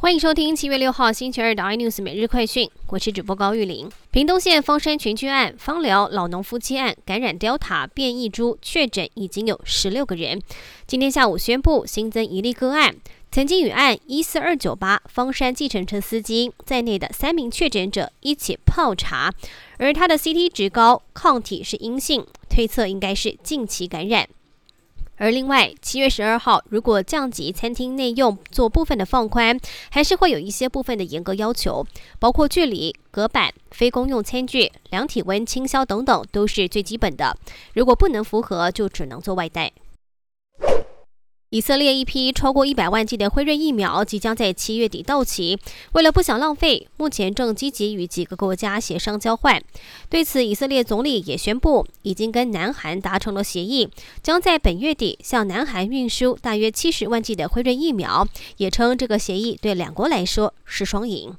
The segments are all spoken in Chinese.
欢迎收听七月六号星期二的 iNews 每日快讯，我是主播高玉玲。屏东县方山群居案、芳寮老农夫妻案感染 Delta 变异株确诊已经有十六个人，今天下午宣布新增一例个案，曾经与案一四二九八方山计程车司机在内的三名确诊者一起泡茶，而他的 CT 值高，抗体是阴性，推测应该是近期感染。而另外，七月十二号，如果降级餐厅内用做部分的放宽，还是会有一些部分的严格要求，包括距离、隔板、非公用餐具、量体温、清消等等，都是最基本的。如果不能符合，就只能做外带。以色列一批超过一百万剂的辉瑞疫苗即将在七月底到期，为了不想浪费，目前正积极与几个国家协商交换。对此，以色列总理也宣布，已经跟南韩达成了协议，将在本月底向南韩运输大约七十万剂的辉瑞疫苗，也称这个协议对两国来说是双赢。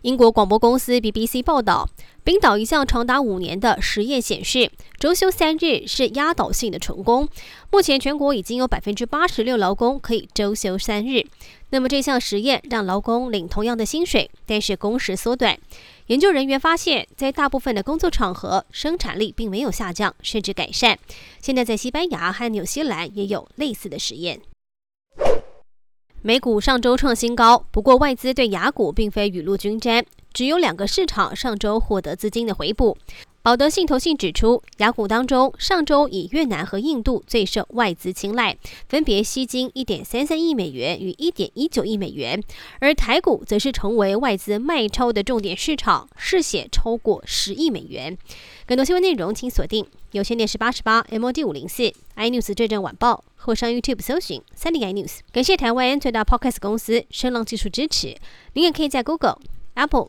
英国广播公司 BBC 报道，冰岛一项长达五年的实验显示，周休三日是压倒性的成功。目前全国已经有百分之八十六劳工可以周休三日。那么这项实验让劳工领同样的薪水，但是工时缩短。研究人员发现，在大部分的工作场合，生产力并没有下降，甚至改善。现在在西班牙和纽西兰也有类似的实验。美股上周创新高，不过外资对雅股并非雨露均沾，只有两个市场上周获得资金的回补。保德信投信指出，雅股当中上周以越南和印度最受外资青睐，分别吸金一点三三亿美元与一点一九亿美元，而台股则是成为外资卖超的重点市场，市写超过十亿美元。更多新闻内容，请锁定有线电视八十八 MOD 五零四 iNews 这阵晚报，或上 YouTube 搜寻三立 iNews。感谢台湾最大 Podcast 公司声浪技术支持。您也可以在 Google、Apple、